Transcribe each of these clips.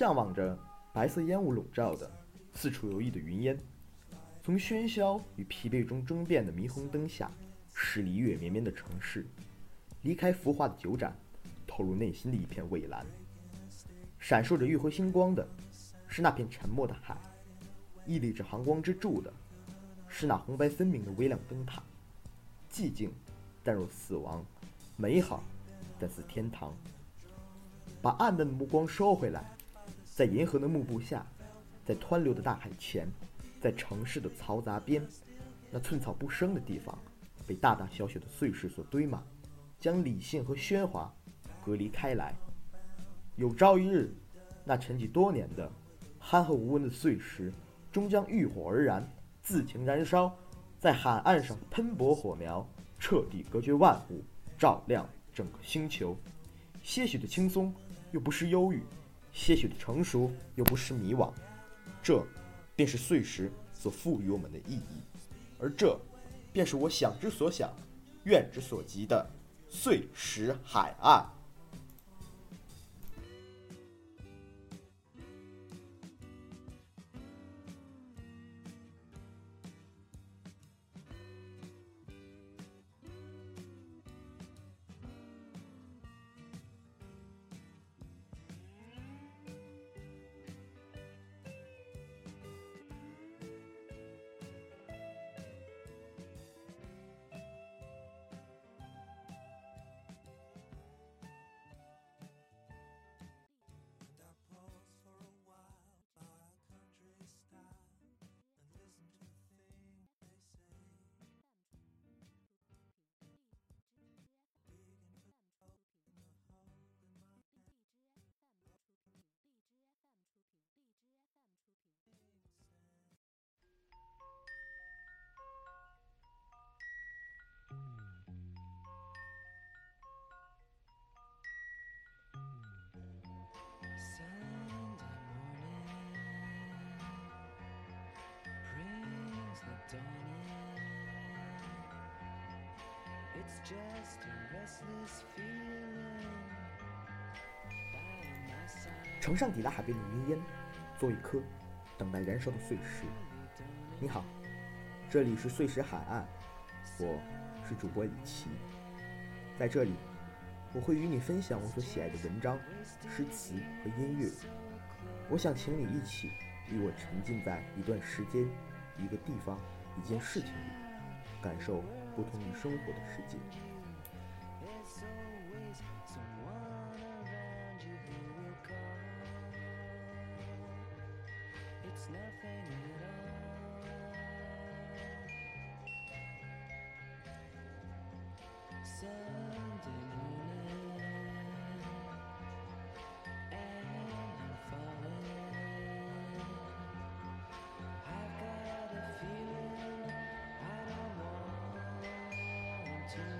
向往着白色烟雾笼罩的、四处游弋的云烟，从喧嚣与疲惫中争辩的霓虹灯下，驶离月绵绵的城市，离开浮华的酒盏，透入内心的一片蔚蓝。闪烁着月辉星光的，是那片沉默的海；屹立着航光之柱的，是那红白分明的微亮灯塔。寂静，淡若死亡；美好，但似天堂。把暗淡的目光收回来，在银河的幕布下，在湍流的大海前，在城市的嘈杂边，那寸草不生的地方，被大大小小的碎石所堆满，将理性和喧哗隔离开来。有朝一日，那沉寂多年的憨厚无闻的碎石，终将浴火而燃，自行燃烧，在海岸上喷薄火苗，彻底隔绝万物，照亮整个星球。些许的轻松。又不失忧郁，些许的成熟又不失迷惘，这便是碎石所赋予我们的意义，而这，便是我想之所想，愿之所及的碎石海岸。城上抵达海边的云烟，做一颗等待燃烧的碎石。你好，这里是碎石海岸，我是主播李奇，在这里我会与你分享我所喜爱的文章、诗词和音乐。我想请你一起与我沉浸在一段时间、一个地方、一件事情里，感受不同于生活的世界。to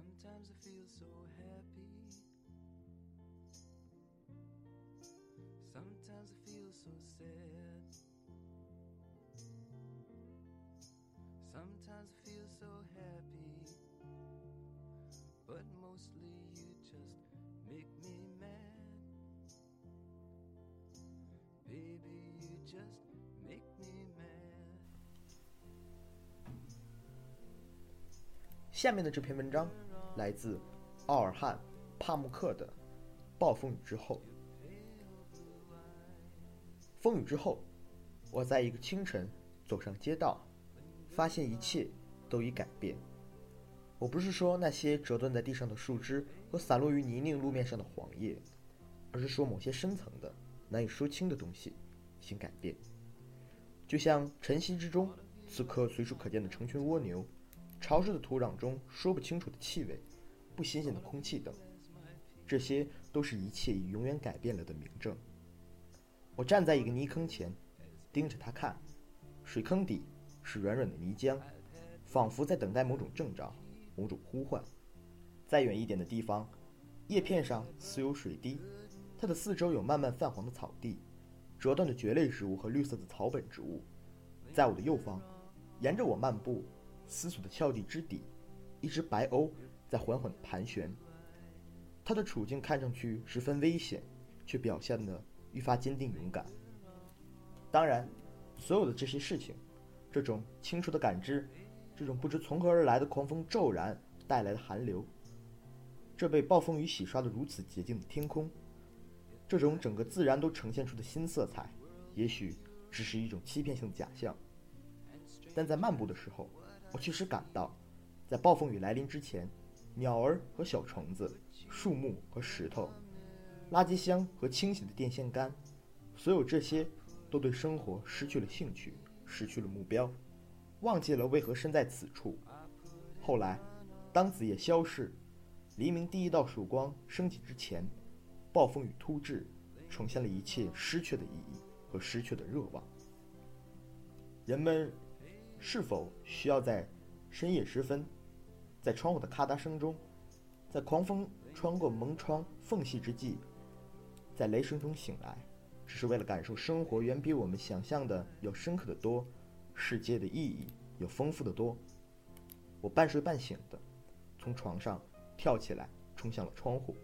Sometimes I feel so happy. Sometimes I feel so sad. Sometimes I feel so happy. But mostly you just make me mad. Baby, you just make me mad. 下面的这篇文章 来自奥尔汉·帕慕克的《暴风雨之后》。风雨之后，我在一个清晨走上街道，发现一切都已改变。我不是说那些折断在地上的树枝和散落于泥泞路面上的黄叶，而是说某些深层的、难以说清的东西已改变。就像晨曦之中，此刻随处可见的成群蜗牛。潮湿的土壤中说不清楚的气味，不新鲜的空气等，这些都是一切已永远改变了的明证。我站在一个泥坑前，盯着它看，水坑底是软软的泥浆，仿佛在等待某种征兆、某种呼唤。再远一点的地方，叶片上似有水滴，它的四周有慢慢泛黄的草地，折断的蕨类植物和绿色的草本植物。在我的右方，沿着我漫步。思索的峭壁之底，一只白鸥在缓缓盘旋。它的处境看上去十分危险，却表现得愈发坚定勇敢。当然，所有的这些事情，这种清楚的感知，这种不知从何而来的狂风骤然带来的寒流，这被暴风雨洗刷的如此洁净的天空，这种整个自然都呈现出的新色彩，也许只是一种欺骗性的假象。但在漫步的时候，我确实感到，在暴风雨来临之前，鸟儿和小虫子、树木和石头、垃圾箱和清洗的电线杆，所有这些都对生活失去了兴趣，失去了目标，忘记了为何身在此处。后来，当子夜消逝，黎明第一道曙光升起之前，暴风雨突至，重现了一切失去的意义和失去的热望。人们。是否需要在深夜时分，在窗户的咔嗒声中，在狂风穿过门窗缝隙之际，在雷声中醒来，只是为了感受生活远比我们想象的要深刻的多，世界的意义要丰富的多？我半睡半醒的，从床上跳起来，冲向了窗户，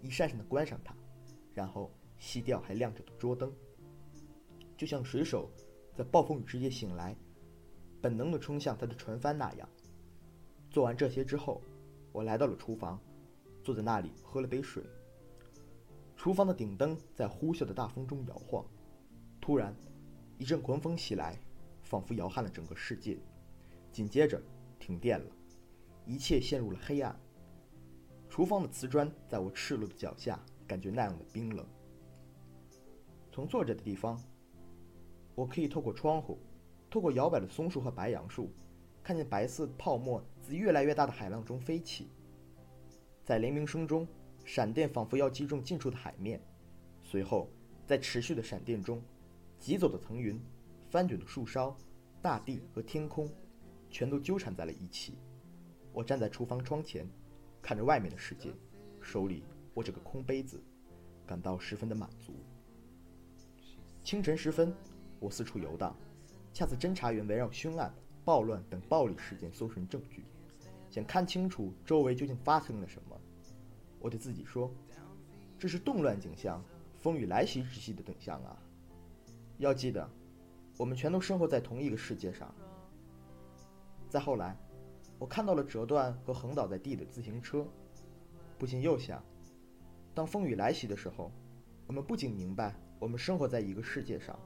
一扇扇的关上它，然后熄掉还亮着的桌灯，就像水手在暴风雨之夜醒来。本能地冲向他的船帆那样。做完这些之后，我来到了厨房，坐在那里喝了杯水。厨房的顶灯在呼啸的大风中摇晃。突然，一阵狂风袭来，仿佛摇撼了整个世界。紧接着，停电了，一切陷入了黑暗。厨房的瓷砖在我赤裸的脚下，感觉那样的冰冷。从坐着的地方，我可以透过窗户。透过摇摆的松树和白杨树，看见白色泡沫自越来越大的海浪中飞起。在雷鸣声中，闪电仿佛要击中近处的海面。随后，在持续的闪电中，疾走的层云、翻卷的树梢、大地和天空，全都纠缠在了一起。我站在厨房窗前，看着外面的世界，手里握着个空杯子，感到十分的满足。清晨时分，我四处游荡。恰似侦查员围绕凶案、暴乱等暴力事件搜寻证据，想看清楚周围究竟发生了什么。我对自己说：“这是动乱景象、风雨来袭之际的景象啊！”要记得，我们全都生活在同一个世界上。再后来，我看到了折断和横倒在地的自行车，不禁又想：当风雨来袭的时候，我们不仅明白我们生活在一个世界上，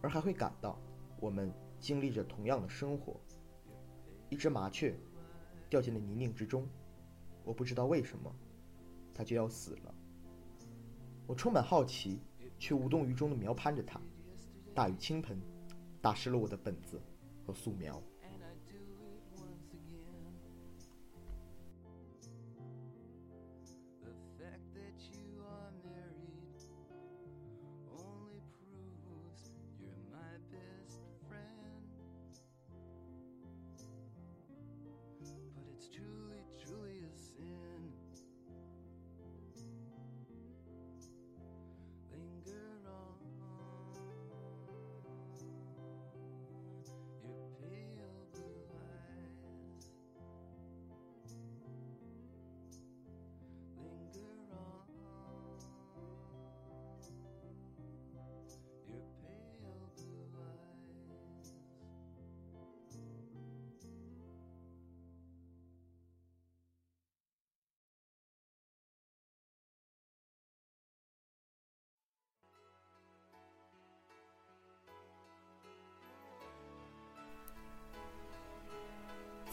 而还会感到。我们经历着同样的生活。一只麻雀掉进了泥泞之中，我不知道为什么，它就要死了。我充满好奇，却无动于衷地描攀着它。大雨倾盆，打湿了我的本子和素描。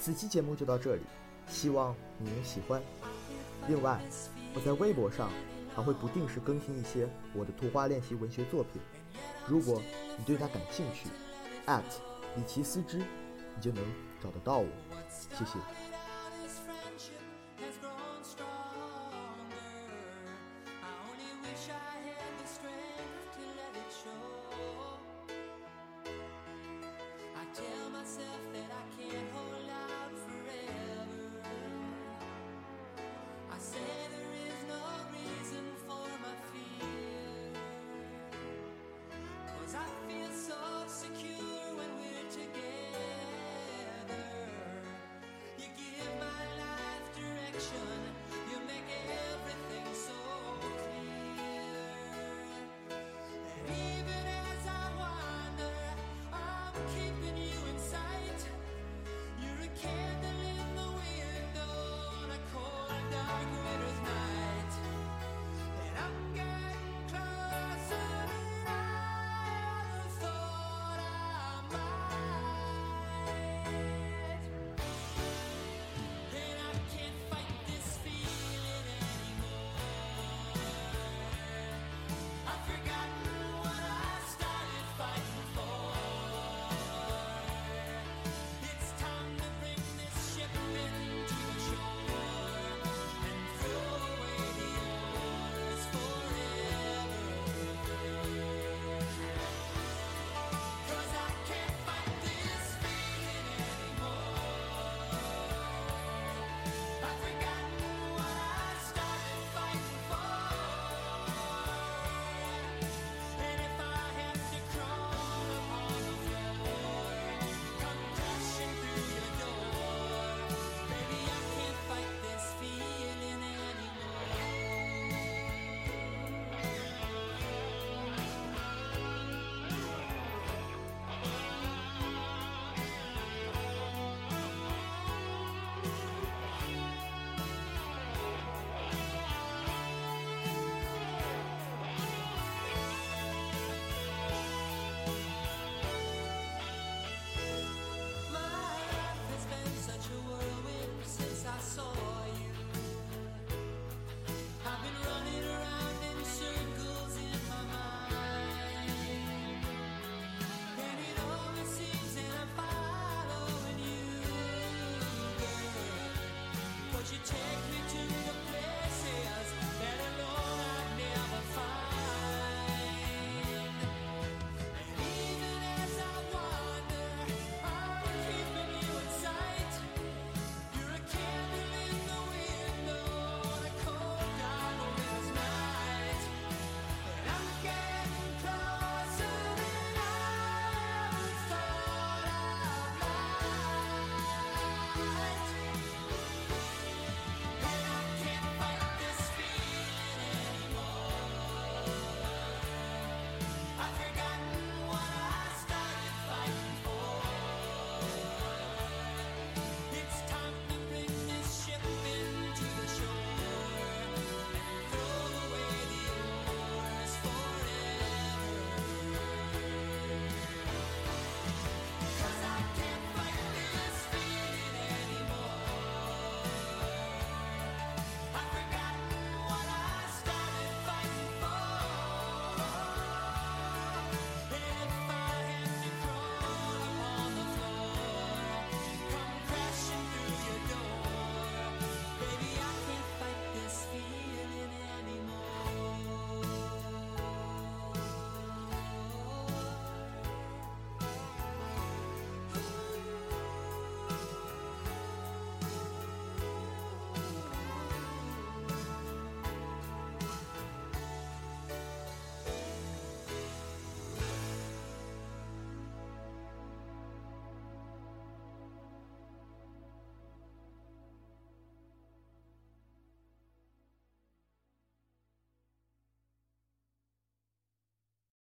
本期节目就到这里，希望你能喜欢。另外，我在微博上还会不定时更新一些我的图画练习文学作品，如果你对它感兴趣，李奇思之，你就能找得到我。谢谢。